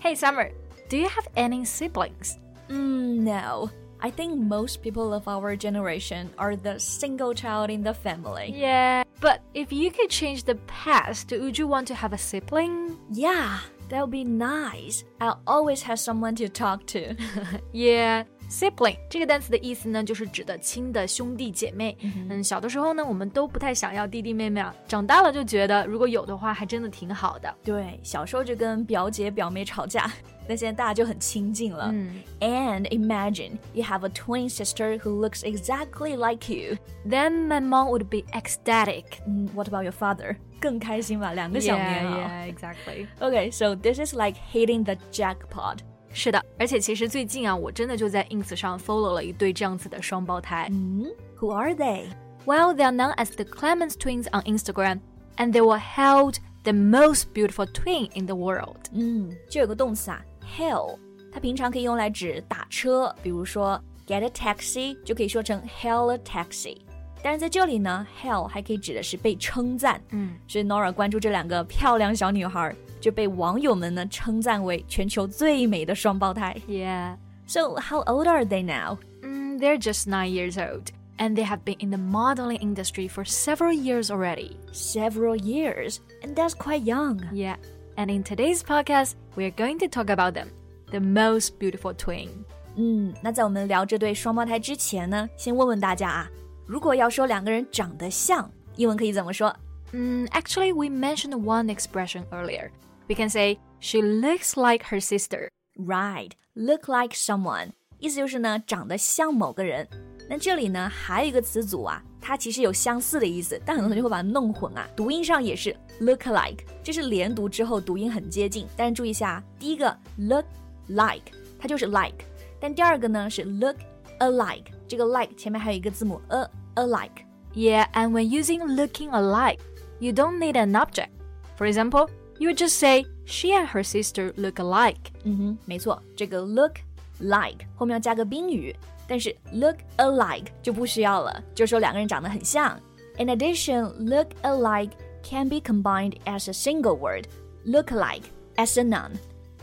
Hey Summer, do you have any siblings? Mm, no. I think most people of our generation are the single child in the family. Yeah, but if you could change the past, would you want to have a sibling? Yeah, that would be nice. I'll always have someone to talk to. yeah. Sibling 这个单词的意思呢，就是指的亲的兄弟姐妹。嗯，小的时候呢，我们都不太想要弟弟妹妹啊，长大了就觉得如果有的话，还真的挺好的。对，小时候就跟表姐表妹吵架，但现在大家就很亲近了。嗯，And imagine you have a twin sister who looks exactly like you. Then my mom would be ecstatic. What about your father? 更开心吧，两个小棉袄。Yeah, exactly. Okay, so this is like hitting the jackpot. 是的，而且其实最近啊，我真的就在 ins 上 follow 了一对这样子的双胞胎。嗯，Who are they? Well, they are known as the Clemens twins on Instagram, and they were hailed the most beautiful twin in the world. 嗯，这有个动词啊，hail，它平常可以用来指打车，比如说 get a taxi 就可以说成 hail a taxi。但是在这里呢，hail 还可以指的是被称赞。嗯，所以 Nora 关注这两个漂亮小女孩。就被网友们呢称赞为全球最美的双胞胎。Yeah. So how old are they now? Mm, they're just nine years old. And they have been in the modeling industry for several years already. Several years? And that's quite young. Yeah. And in today's podcast, we're going to talk about them, the most beautiful twin. 嗯，那在我们聊这对双胞胎之前呢，先问问大家啊，如果要说两个人长得像，英文可以怎么说？嗯，Actually, we mentioned one expression earlier we can say she looks like her sister. Right, look like someone，意思就是呢长得像某个人。那这里呢还有一个词组啊，它其实有相似的意思，但很多同学会把它弄混啊。读音上也是 look like，这是连读之后读音很接近。但是注意一下，第一个 look like 它就是 like，但第二个呢是 look alike，这个 like 前面还有一个字母 a alike。Yeah, and when using looking alike, you don't need an object. For example. You just say she and her sister look alike。嗯哼，没错，这个 look like 后面要加个宾语，但是 look alike 就不需要了，就说两个人长得很像。In addition, look alike can be combined as a single word, look alike as a noun。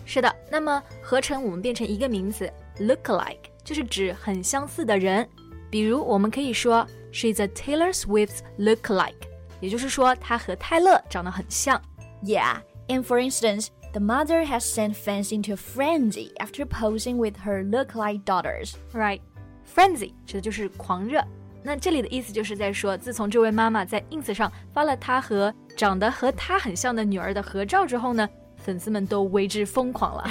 是的，那么合成我们变成一个名词 look alike，就是指很相似的人。比如我们可以说 She's a Taylor Swift's look alike，也就是说她和泰勒长得很像。 Yeah, and for instance, the mother has sent fans into a frenzy after posing with her look-alike daughters. Right, frenzy 指的就是狂热。那这里的意思就是在说，自从这位妈妈在 ins 上发了她和长得和她很像的女儿的合照之后呢，粉丝们都为之疯狂了。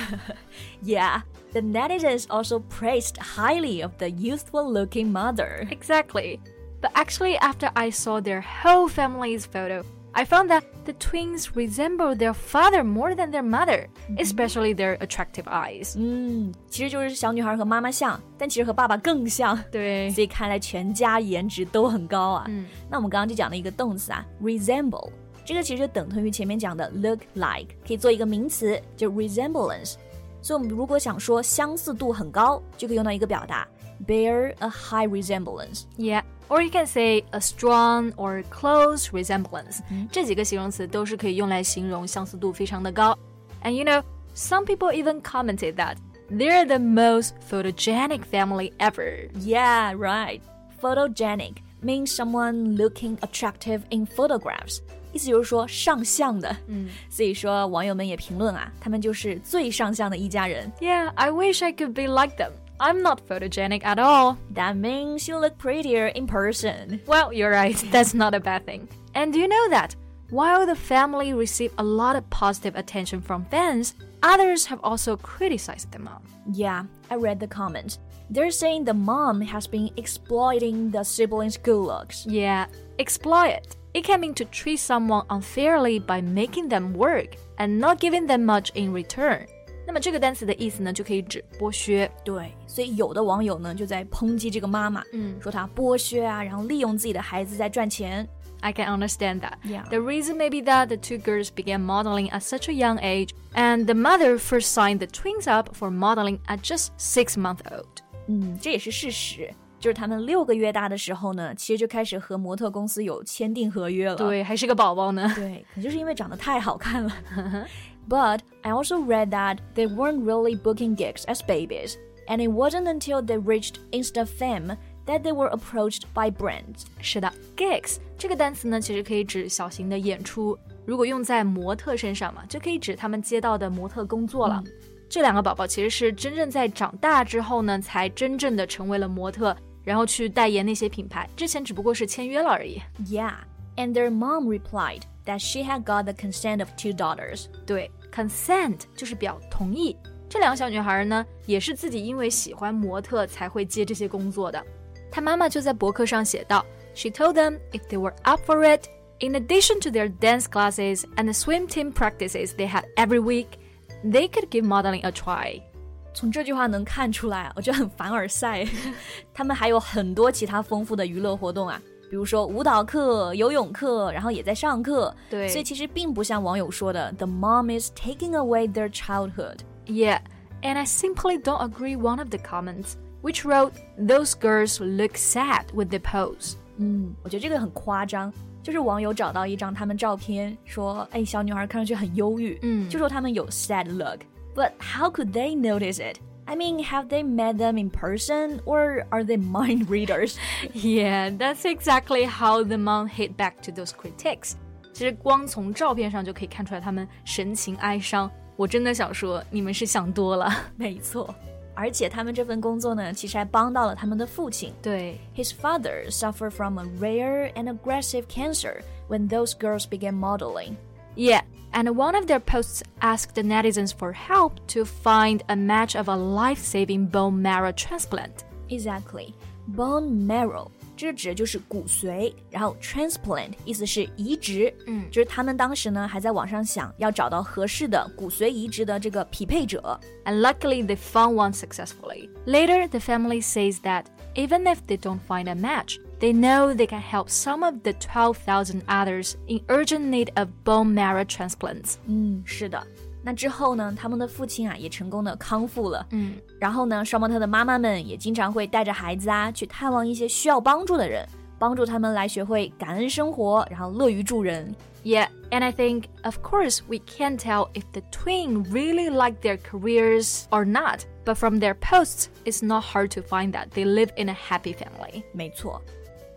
yeah. The netizens also praised highly of the youthful-looking mother. Exactly. But actually, after I saw their whole family's photo, I found that the twins resemble their father more than their mother, mm -hmm. especially their attractive eyes. 嗯，其实就是小女孩和妈妈像，但其实和爸爸更像。对，所以看来全家颜值都很高啊。嗯，那我们刚刚就讲了一个动词啊，resemble，这个其实等同于前面讲的 look like，可以做一个名词，就 resemblance。所以我们如果想说相似度很高，就可以用到一个表达，bear a high resemblance。Yeah。 or you can say a strong or close resemblance，、嗯、这几个形容词都是可以用来形容相似度非常的高。And you know, some people even commented that they're the most photogenic family ever. Yeah, right. Photogenic means someone looking attractive in photographs. 意思就是说上相的，嗯，所以说网友们也评论啊，他们就是最上相的一家人。Yeah, I wish I could be like them. I'm not photogenic at all. That means you look prettier in person. Well, you're right. That's not a bad thing. And do you know that while the family received a lot of positive attention from fans, others have also criticized the mom. Yeah, I read the comments. They're saying the mom has been exploiting the siblings' good looks. Yeah, exploit It can mean to treat someone unfairly by making them work and not giving them much in return. 那么这个单词的意思呢，就可以指剥削。对，所以有的网友呢就在抨击这个妈妈，嗯说她剥削啊，然后利用自己的孩子在赚钱。 I can understand that. Yeah. The reason may be that the two girls began modeling at such a young age, and the mother first signed the twins up for modeling at just six months old. 嗯，这也是事实。就是他们六个月大的时候呢，其实就开始和模特公司有签订合约了。对，还是个宝宝呢。对，可能就是因为长得太好看了。 But I also read that they weren't really booking gigs as babies, and it wasn't until they reached Insta fame that they were approached by brands. 是的，gigs 这个单词呢，其实可以指小型的演出。如果用在模特身上嘛，就可以指他们接到的模特工作了。这两个宝宝其实是真正在长大之后呢，才真正的成为了模特，然后去代言那些品牌。之前只不过是签约了而已。 Yeah, and their mom replied that she had got the consent of two daughters. 对，consent 就是表同意。这两个小女孩呢，也是自己因为喜欢模特才会接这些工作的。她妈妈就在博客上写道：“She told them if they were up for it, in addition to their dance classes and the swim team practices they had every week, they could give modeling a try.” 从这句话能看出来，我觉得很凡尔赛。他们还有很多其他丰富的娱乐活动啊， 比如说舞蹈课、游泳课，然后也在上课。对所以其实并不像网友说的，the mom is taking away their childhood。 Yeah, and I simply don't agree one of the comments, which wrote, "Those girls look sad with the pose." 嗯，我觉得这个很夸张。就是网友找到一张他们照片，说，哎，小女孩看上去很忧郁，嗯就说他们有 sad look。But how could they notice it? I mean, have they met them in person, or are they mind readers? Yeah, that's exactly how the mom hit back to those critics. 其实光从照片上就可以看出来他们神情哀伤。我真的想说，你们是想多了。没错，而且他们这份工作呢，其实还帮到了他们的父亲。对 His father suffered from a rare and aggressive cancer when those girls began modeling. ，Yeah, and one of their posts asked the netizens for help to find a match of a life-saving bone marrow transplant. Exactly, bone marrow 这指的就是骨髓，然后 transplant 意思是移植，嗯就是他们当时呢还在网上想要找到合适的骨髓移植的这个匹配者。 and luckily they found one successfully. Later, the family says that even if they don't find a match, they know they can help some of the 12,000 others in urgent need of bone marrow transplants. 嗯，是的。那之后呢，他们的父亲啊也成功的康复了。嗯，然后呢，双胞胎的妈妈们也经常会带着孩子啊去探望一些需要帮助的人，帮助他们来学会感恩生活，然后乐于助人。 Yeah, and I think, of course, we can't tell if the twin really like their careers or not, but from their posts, it's not hard to find that they live in a happy family. 没错